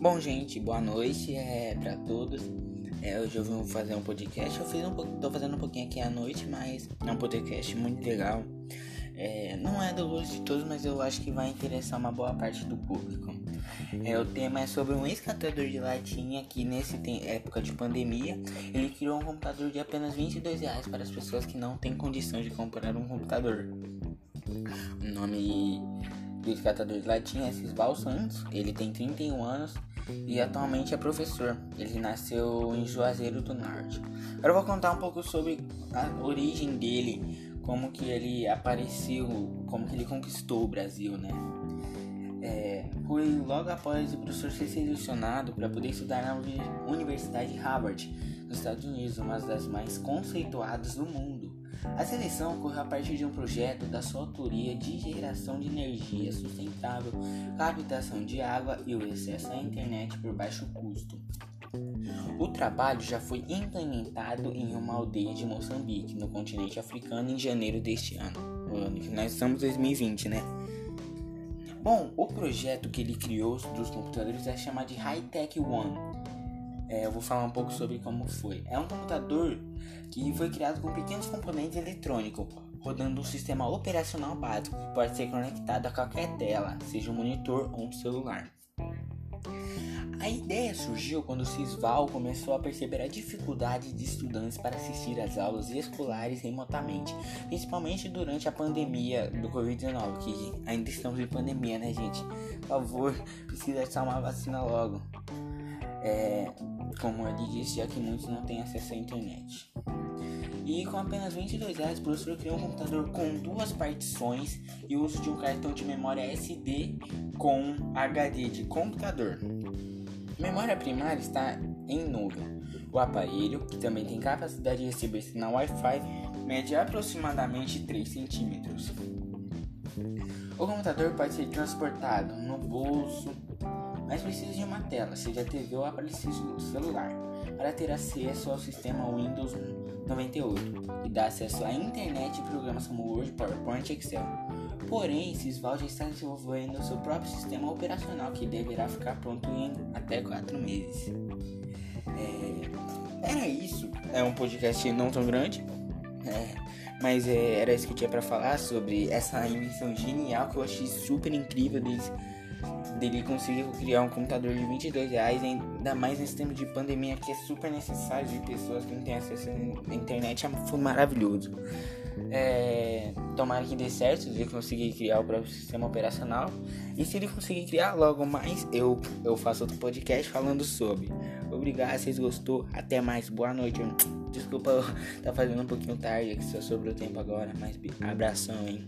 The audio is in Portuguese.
Bom, gente, boa noite é para todos. É, hoje eu vim fazer um podcast. Eu fiz um tô fazendo um pouquinho aqui à noite, mas é um podcast muito legal. É, não é do gosto de todos, mas eu acho que vai interessar uma boa parte do público. É, o tema é sobre um ex-catador de latinha que nesse época de pandemia ele criou um computador de apenas 22 reais para as pessoas que não têm condição de comprar um computador. O nome do catador de latinha é Cisval Santos, ele tem 31 anos e atualmente é professor. Ele nasceu em Juazeiro do Norte. Agora vou contar um pouco sobre a origem dele, como que ele apareceu, como que ele conquistou o Brasil, né? É, foi logo após o professor ser selecionado para poder estudar na Universidade Harvard, nos Estados Unidos, uma das mais conceituadas do mundo. A seleção ocorreu a partir de um projeto da sua autoria de geração de energia sustentável, captação de água e o acesso à internet por baixo custo. O trabalho já foi implementado em uma aldeia de Moçambique, no continente africano, em janeiro deste ano. ano que nós estamos em 2020, né? Bom, o projeto que ele criou dos computadores é chamado de High Tech One é, eu vou falar um pouco sobre como foi. É um computador que foi criado com pequenos componentes eletrônicos, rodando um sistema operacional básico que pode ser conectado a qualquer tela, seja um monitor ou um celular. A ideia surgiu quando o Cisval começou a perceber a dificuldade de estudantes para assistir às aulas escolares remotamente, principalmente durante a pandemia do Covid-19, que ainda estamos em pandemia, né, gente? Por favor, precisa achar uma vacina logo. É, como ele disse, já que muitos não têm acesso à internet. E com apenas 22 reais, o professor criou um computador com duas partições e o uso de um cartão de memória SD com HD de computador. Memória primária está em nuvem. O aparelho, que também tem capacidade de receber sinal Wi-Fi, mede aproximadamente 3 centímetros. O computador pode ser transportado no bolso, mas precisa de uma tela, seja TV ou aparelho celular, para ter acesso ao sistema Windows 98 e dá acesso à internet e programas como Word, PowerPoint e Excel. Porém, Sysval já está desenvolvendo seu próprio sistema operacional que deverá ficar pronto em até 4 meses. É, era isso. É um podcast não tão grande. É, mas é, era isso que eu tinha para falar sobre essa invenção genial que eu achei super incrível deles dele conseguiu criar um computador de 22 reais, ainda mais nesse tempo de pandemia que é super necessário de pessoas que não têm acesso à internet, é, foi maravilhoso. É, tomara que dê certo ele conseguir criar o próprio sistema operacional. E se ele conseguir criar logo mais, eu, eu faço outro podcast falando sobre. Obrigado, vocês gostou. Até mais, boa noite. Desculpa tá fazendo um pouquinho tarde aqui só sobre o tempo agora, mas abração, hein.